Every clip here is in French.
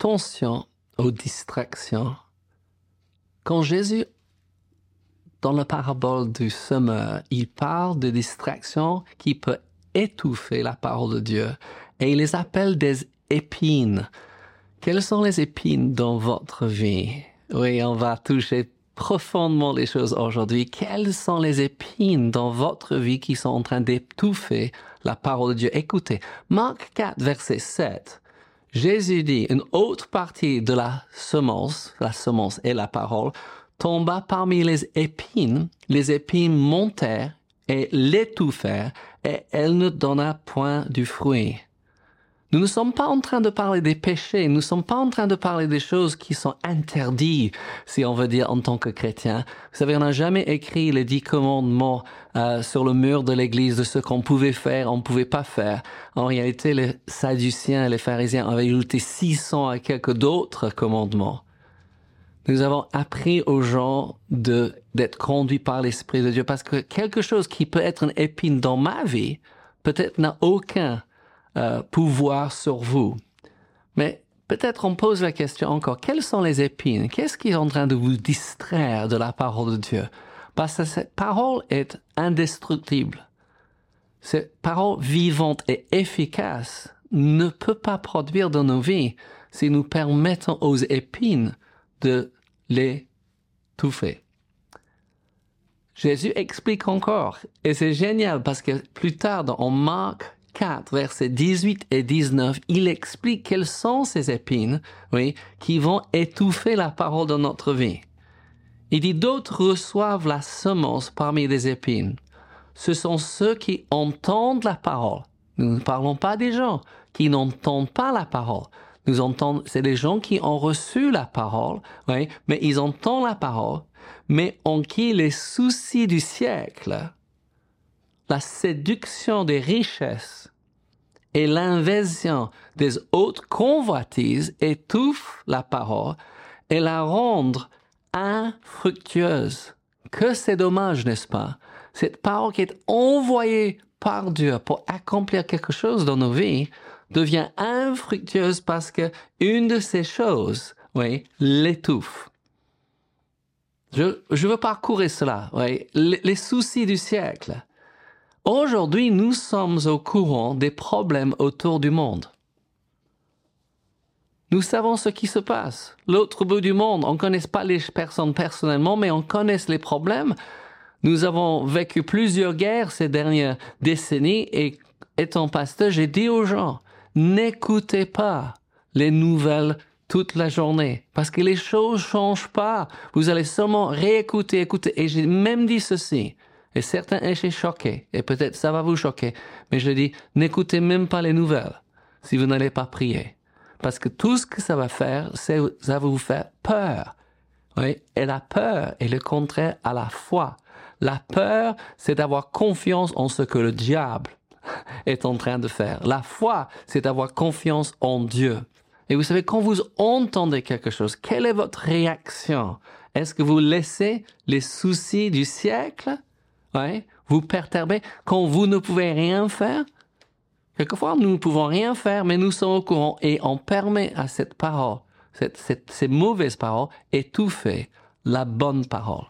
attention aux distractions. Quand Jésus, dans la parabole du semeur, il parle de distractions qui peuvent étouffer la parole de Dieu et il les appelle des épines. Quelles sont les épines dans votre vie? Oui, on va toucher profondément les choses aujourd'hui. Quelles sont les épines dans votre vie qui sont en train d'étouffer la parole de Dieu? Écoutez, Marc 4, verset 7. Jésus dit, une autre partie de la semence, la semence et la parole, tomba parmi les épines, les épines montèrent et l'étouffèrent, et elle ne donna point du fruit. Nous ne sommes pas en train de parler des péchés, nous ne sommes pas en train de parler des choses qui sont interdites, si on veut dire en tant que chrétien. Vous savez, on n'a jamais écrit les dix commandements euh, sur le mur de l'église de ce qu'on pouvait faire, on ne pouvait pas faire. En réalité, les Sadduciens les pharisiens avaient ajouté 600 à quelques d'autres commandements. Nous avons appris aux gens de, d'être conduits par l'Esprit de Dieu parce que quelque chose qui peut être une épine dans ma vie, peut-être n'a aucun euh, pouvoir sur vous. Mais peut-être on pose la question encore, quelles sont les épines? Qu'est-ce qui est en train de vous distraire de la parole de Dieu? Parce que cette parole est indestructible. Cette parole vivante et efficace ne peut pas produire dans nos vies si nous permettons aux épines de les touffer. Jésus explique encore, et c'est génial parce que plus tard, dans Marc 4, versets 18 et 19, il explique quelles sont ces épines, oui, qui vont étouffer la parole de notre vie. Il dit d'autres reçoivent la semence parmi les épines. Ce sont ceux qui entendent la parole. Nous ne parlons pas des gens qui n'entendent pas la parole. Nous entendons, c'est des gens qui ont reçu la parole, oui, mais ils entendent la parole, mais en qui les soucis du siècle, la séduction des richesses et l'invasion des autres convoitises étouffent la parole et la rendent infructueuse. Que c'est dommage, n'est-ce pas? Cette parole qui est envoyée par Dieu pour accomplir quelque chose dans nos vies devient infructueuse parce que une de ces choses, oui, l'étouffe. Je, je veux parcourir cela, oui. les soucis du siècle, Aujourd'hui, nous sommes au courant des problèmes autour du monde. Nous savons ce qui se passe. L'autre bout du monde, on ne connaît pas les personnes personnellement, mais on connaît les problèmes. Nous avons vécu plusieurs guerres ces dernières décennies et étant pasteur, j'ai dit aux gens, n'écoutez pas les nouvelles toute la journée parce que les choses changent pas. Vous allez seulement réécouter, écouter. Et j'ai même dit ceci. Et certains étaient choqués, et peut-être ça va vous choquer, mais je dis, n'écoutez même pas les nouvelles si vous n'allez pas prier. Parce que tout ce que ça va faire, c'est, ça va vous faire peur. Oui? Et la peur est le contraire à la foi. La peur, c'est d'avoir confiance en ce que le diable est en train de faire. La foi, c'est d'avoir confiance en Dieu. Et vous savez, quand vous entendez quelque chose, quelle est votre réaction? Est-ce que vous laissez les soucis du siècle Ouais, vous perturbez quand vous ne pouvez rien faire. Quelquefois, nous ne pouvons rien faire, mais nous sommes au courant et on permet à cette parole, cette, cette, ces mauvaises paroles, étouffer la bonne parole.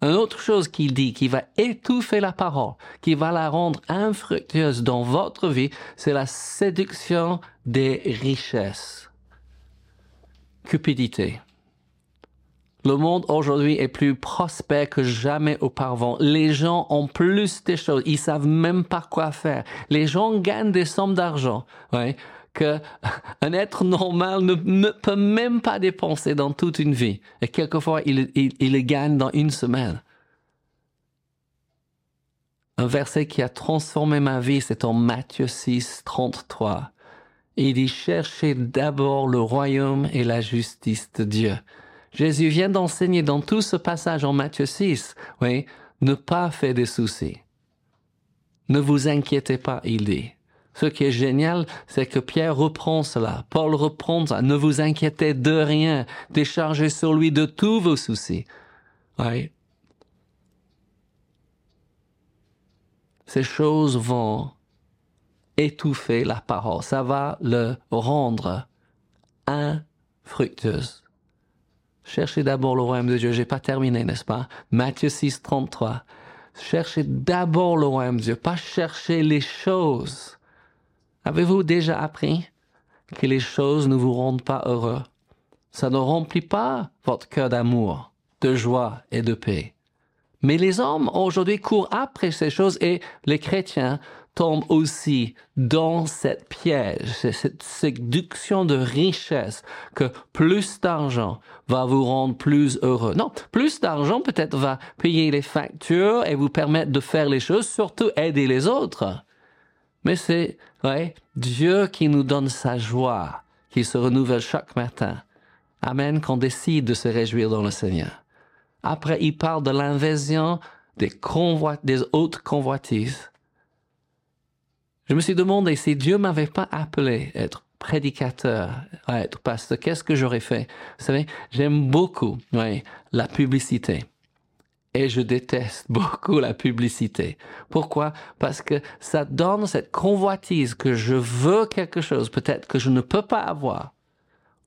Une autre chose qu'il dit qui va étouffer la parole, qui va la rendre infructueuse dans votre vie, c'est la séduction des richesses. Cupidité. Le monde aujourd'hui est plus prospère que jamais auparavant. Les gens ont plus de choses. Ils savent même pas quoi faire. Les gens gagnent des sommes d'argent, ouais, que un être normal ne, peut même pas dépenser dans toute une vie. Et quelquefois, il, il, il les gagne dans une semaine. Un verset qui a transformé ma vie, c'est en Matthieu 6, 33. Il dit, cherchez d'abord le royaume et la justice de Dieu Jésus vient d'enseigner dans tout ce passage en Matthieu 6, oui, ne pas faire des soucis. Ne vous inquiétez pas, il dit. Ce qui est génial, c'est que Pierre reprend cela. Paul reprend ça. Ne vous inquiétez de rien. Déchargez sur lui de tous vos soucis. Oui. Ces choses vont étouffer la parole. Ça va le rendre infructueuse. Cherchez d'abord le royaume de Dieu. J'ai pas terminé, n'est-ce pas? Matthieu 6, 33. Cherchez d'abord le royaume de Dieu, pas chercher les choses. Avez-vous déjà appris que les choses ne vous rendent pas heureux? Ça ne remplit pas votre cœur d'amour, de joie et de paix. Mais les hommes aujourd'hui courent après ces choses et les chrétiens tombent aussi dans cette piège, cette séduction de richesse, que plus d'argent va vous rendre plus heureux. Non, plus d'argent peut-être va payer les factures et vous permettre de faire les choses, surtout aider les autres. Mais c'est ouais, Dieu qui nous donne sa joie, qui se renouvelle chaque matin. Amen, qu'on décide de se réjouir dans le Seigneur. Après, il parle de l'invasion des, des autres convoitises. Je me suis demandé si Dieu m'avait pas appelé à être prédicateur, à être pasteur, qu'est-ce que j'aurais fait? Vous savez, j'aime beaucoup ouais, la publicité. Et je déteste beaucoup la publicité. Pourquoi? Parce que ça donne cette convoitise que je veux quelque chose, peut-être que je ne peux pas avoir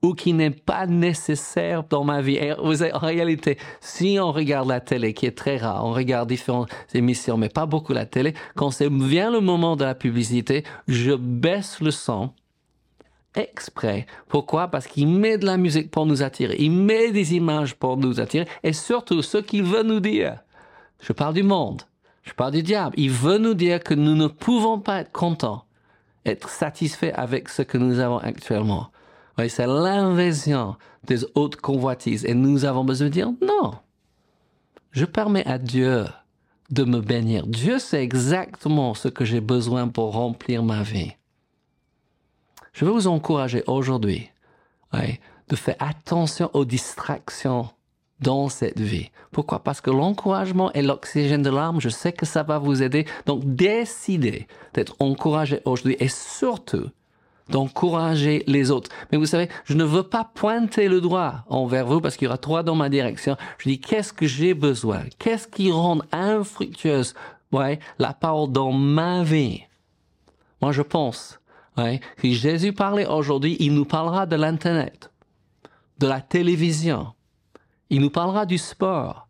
ou qui n'est pas nécessaire dans ma vie. Et vous en réalité, si on regarde la télé, qui est très rare, on regarde différentes émissions, mais pas beaucoup la télé, quand vient le moment de la publicité, je baisse le son exprès. Pourquoi? Parce qu'il met de la musique pour nous attirer, il met des images pour nous attirer, et surtout ce qu'il veut nous dire. Je parle du monde, je parle du diable. Il veut nous dire que nous ne pouvons pas être contents, être satisfaits avec ce que nous avons actuellement. Oui, c'est l'invasion des autres convoitises. Et nous avons besoin de dire non. Je permets à Dieu de me bénir. Dieu sait exactement ce que j'ai besoin pour remplir ma vie. Je veux vous encourager aujourd'hui oui, de faire attention aux distractions dans cette vie. Pourquoi? Parce que l'encouragement est l'oxygène de l'âme. Je sais que ça va vous aider. Donc décidez d'être encouragé aujourd'hui et surtout d'encourager les autres. Mais vous savez, je ne veux pas pointer le doigt envers vous parce qu'il y aura trois dans ma direction. Je dis, qu'est-ce que j'ai besoin? Qu'est-ce qui rend infructueuse, ouais, la parole dans ma vie? Moi, je pense, ouais, que Jésus parlait aujourd'hui, il nous parlera de l'Internet, de la télévision. Il nous parlera du sport.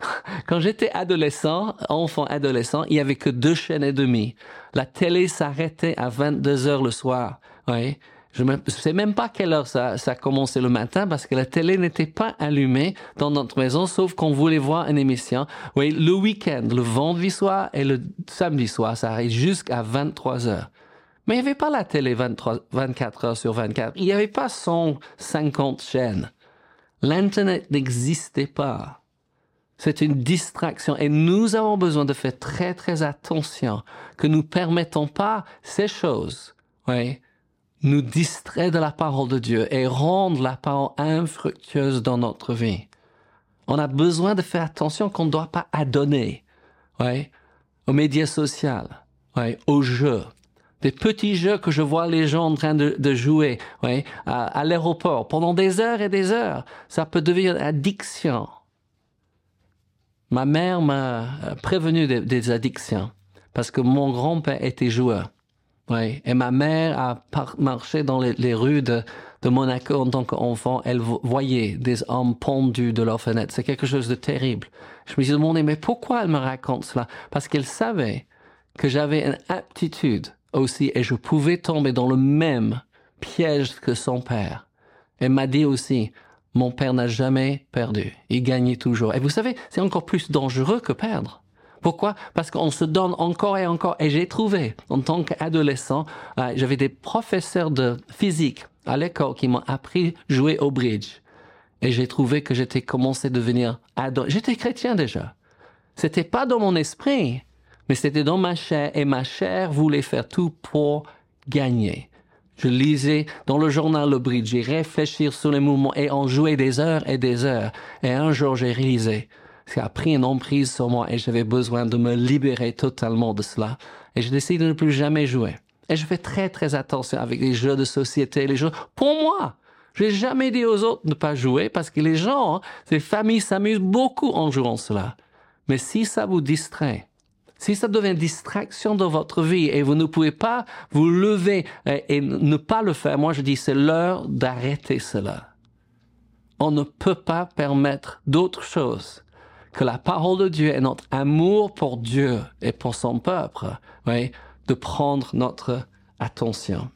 Quand j'étais adolescent, enfant adolescent, il y avait que deux chaînes et demie. La télé s'arrêtait à 22 heures le soir. Oui. Je ne sais même pas quelle heure ça, ça commençait le matin parce que la télé n'était pas allumée dans notre maison, sauf qu'on voulait voir une émission. Oui, le week-end, le vendredi soir et le samedi soir, ça arrive jusqu'à 23 heures. Mais il n'y avait pas la télé 23, 24 heures sur 24. Il n'y avait pas 150 chaînes. L'Internet n'existait pas. C'est une distraction et nous avons besoin de faire très très attention que nous permettons pas ces choses, oui, nous distraire de la parole de Dieu et rendre la parole infructueuse dans notre vie. On a besoin de faire attention qu'on ne doit pas adonner, oui, aux médias sociaux, oui, aux jeux, des petits jeux que je vois les gens en train de, jouer, oui, à, à l'aéroport pendant des heures et des heures. Ça peut devenir addiction. Ma mère m'a euh, prévenu des, addictions parce que mon grand-père était joueur. Et ma mère a marché dans les, rues de, de, Monaco en tant qu'enfant. Elle voyait des hommes pendus de leur fenêtre. C'est quelque chose de terrible. Je me suis demandé, mais pourquoi elle me raconte cela? Parce qu'elle savait que j'avais une aptitude aussi et je pouvais tomber dans le même piège que son père. Elle m'a dit aussi, mon père n'a jamais perdu. Il gagnait toujours. Et vous savez, c'est encore plus dangereux que perdre. Pourquoi? Parce qu'on se donne encore et encore. Et j'ai trouvé, en tant qu'adolescent, euh, j'avais des professeurs de physique à l'école qui m'ont appris jouer au bridge. Et j'ai trouvé que j'étais commencé à devenir ado. J'étais chrétien déjà. C'était pas dans mon esprit, mais c'était dans ma chair. Et ma chair voulait faire tout pour gagner. Je lisais dans le journal Le Bridge, j'ai réfléchi sur les mouvements et on jouait des heures et des heures. Et un jour, j'ai réalisé, ça a pris une emprise sur moi et j'avais besoin de me libérer totalement de cela. Et j'ai décidé de ne plus jamais jouer. Et je fais très très attention avec les jeux de société, les jeux pour moi. Je n'ai jamais dit aux autres de ne pas jouer parce que les gens, les familles s'amusent beaucoup en jouant cela. Mais si ça vous distrait, si ça devient distraction dans votre vie et vous ne pouvez pas vous lever et, ne pas le faire, moi je dis c'est l'heure d'arrêter cela. On ne peut pas permettre d'autre chose que la parole de Dieu et notre amour pour Dieu et pour son peuple, oui, de prendre notre attention.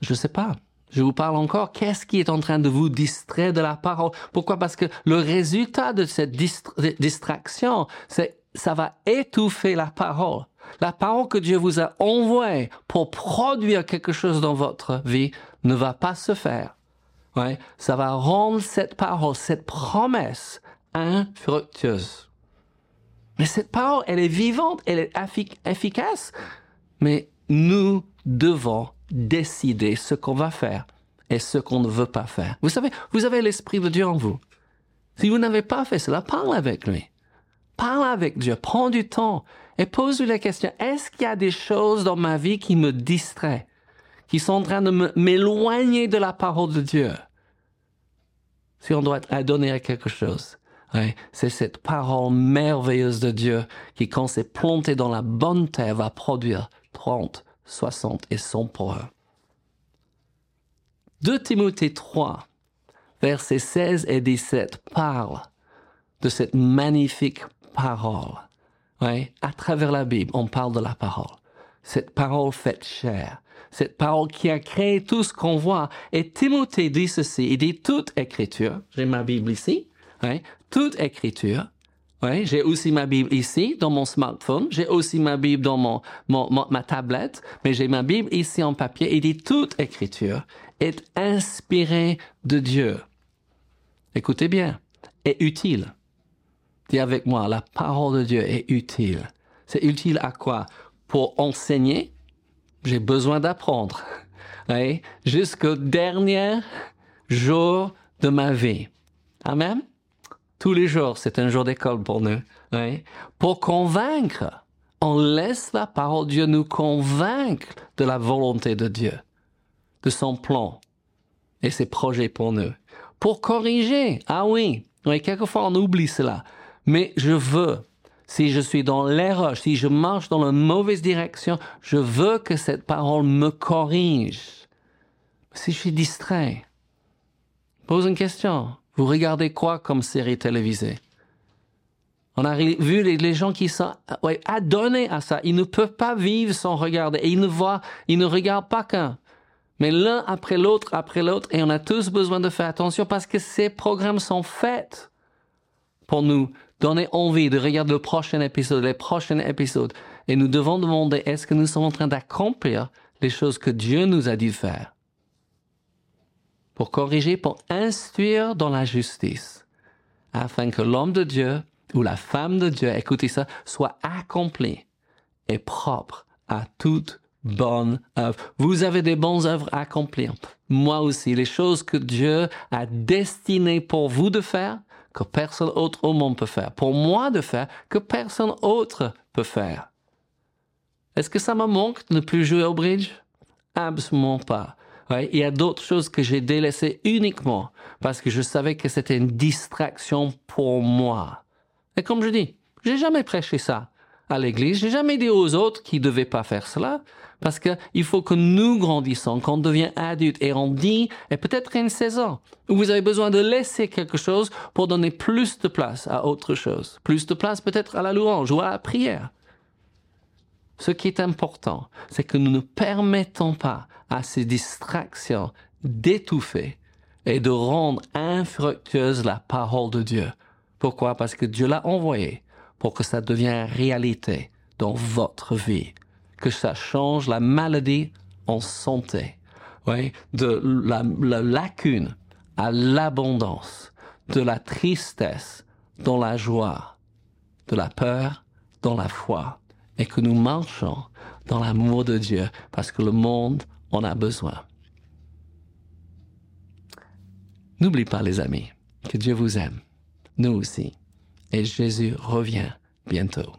Je sais pas. Je vous parle encore. Qu'est-ce qui est en train de vous distraire de la parole? Pourquoi? Parce que le résultat de cette distraction, c'est, ça va étouffer la parole. La parole que Dieu vous a envoyée pour produire quelque chose dans votre vie ne va pas se faire. Ouais, ça va rendre cette parole, cette promesse infructueuse. Mais cette parole, elle est vivante, elle est efficace, mais nous devons décider ce qu'on va faire et ce qu'on ne veut pas faire. Vous savez, vous avez l'Esprit de Dieu en vous. Si vous n'avez pas fait cela, parle avec lui. Parle avec Dieu, prends du temps et pose-lui la question, est-ce qu'il y a des choses dans ma vie qui me distraient, qui sont en train de m'éloigner de la parole de Dieu? Si on doit donner à quelque chose, c'est cette parole merveilleuse de Dieu qui, quand c'est planté dans la bonne terre, va produire 30, 60 et 100 pour eux. 2 Timothée 3, versets 16 et 17 parle de cette magnifique parole. Ouais, à travers la Bible, on parle de la parole. Cette parole faite chair. Cette parole qui a créé tout ce qu'on voit. Et Timothée dit ceci. Il dit toute écriture. J'ai ma Bible ici. Ouais, toute écriture oui, j'ai aussi ma Bible ici dans mon smartphone. J'ai aussi ma Bible dans mon, ma tablette, mais j'ai ma Bible ici en papier. Il dit toute écriture est inspirée de Dieu. Écoutez bien, est utile. Dis avec moi, la parole de Dieu est utile. C'est utile à quoi? Pour enseigner, j'ai besoin d'apprendre. Oui, jusqu'au dernier jour de ma vie. Amen. Tous les jours, c'est un jour d'école pour nous. Pour convaincre, on laisse la parole de Dieu nous convaincre de la volonté de Dieu, de son plan et ses projets pour nous. Pour corriger, ah oui, oui quelquefois on oublie cela, mais je veux, si je suis dans l'erreur, si je marche dans la mauvaise direction, je veux que cette parole me corrige. Si je suis distrait, pose une question. Vous regardez quoi comme série télévisée? On a vu les, gens qui sont ouais, adonnés à ça. Ils ne peuvent pas vivre sans regarder. Et ils ne voient, ils ne regardent pas qu'un. Mais l'un après l'autre, après l'autre. Et on a tous besoin de faire attention parce que ces programmes sont faits pour nous donner envie de regarder le prochain épisode, les prochains épisodes. Et nous devons demander, est-ce que nous sommes en train d'accomplir les choses que Dieu nous a dit de faire? Pour corriger, pour instruire dans la justice, afin que l'homme de Dieu ou la femme de Dieu, écoutez ça, soit accompli et propre à toute bonne œuvre. Vous avez des bonnes œuvres à accomplir. Moi aussi, les choses que Dieu a destinées pour vous de faire, que personne autre au monde peut faire. Pour moi de faire, que personne autre peut faire. Est-ce que ça me manque de ne plus jouer au bridge? Absolument pas il y a d'autres choses que j'ai délaissées uniquement parce que je savais que c'était une distraction pour moi. Et comme je dis, j'ai jamais prêché ça à l'église. J'ai jamais dit aux autres qu'ils devaient pas faire cela parce que il faut que nous grandissons, qu'on devient adulte et on dit, et peut-être une saison où vous avez besoin de laisser quelque chose pour donner plus de place à autre chose. Plus de place peut-être à la louange ou à la prière. Ce qui est important, c'est que nous ne permettons pas à ces distractions d'étouffer et de rendre infructueuse la parole de Dieu. Pourquoi? Parce que Dieu l'a envoyé pour que ça devienne réalité dans votre vie, que ça change la maladie en santé, oui, de la, la lacune à l'abondance, de la tristesse dans la joie, de la peur dans la foi et que nous marchons dans l'amour de Dieu parce que le monde en a besoin. N'oublie pas les amis que Dieu vous aime, nous aussi, et Jésus revient bientôt.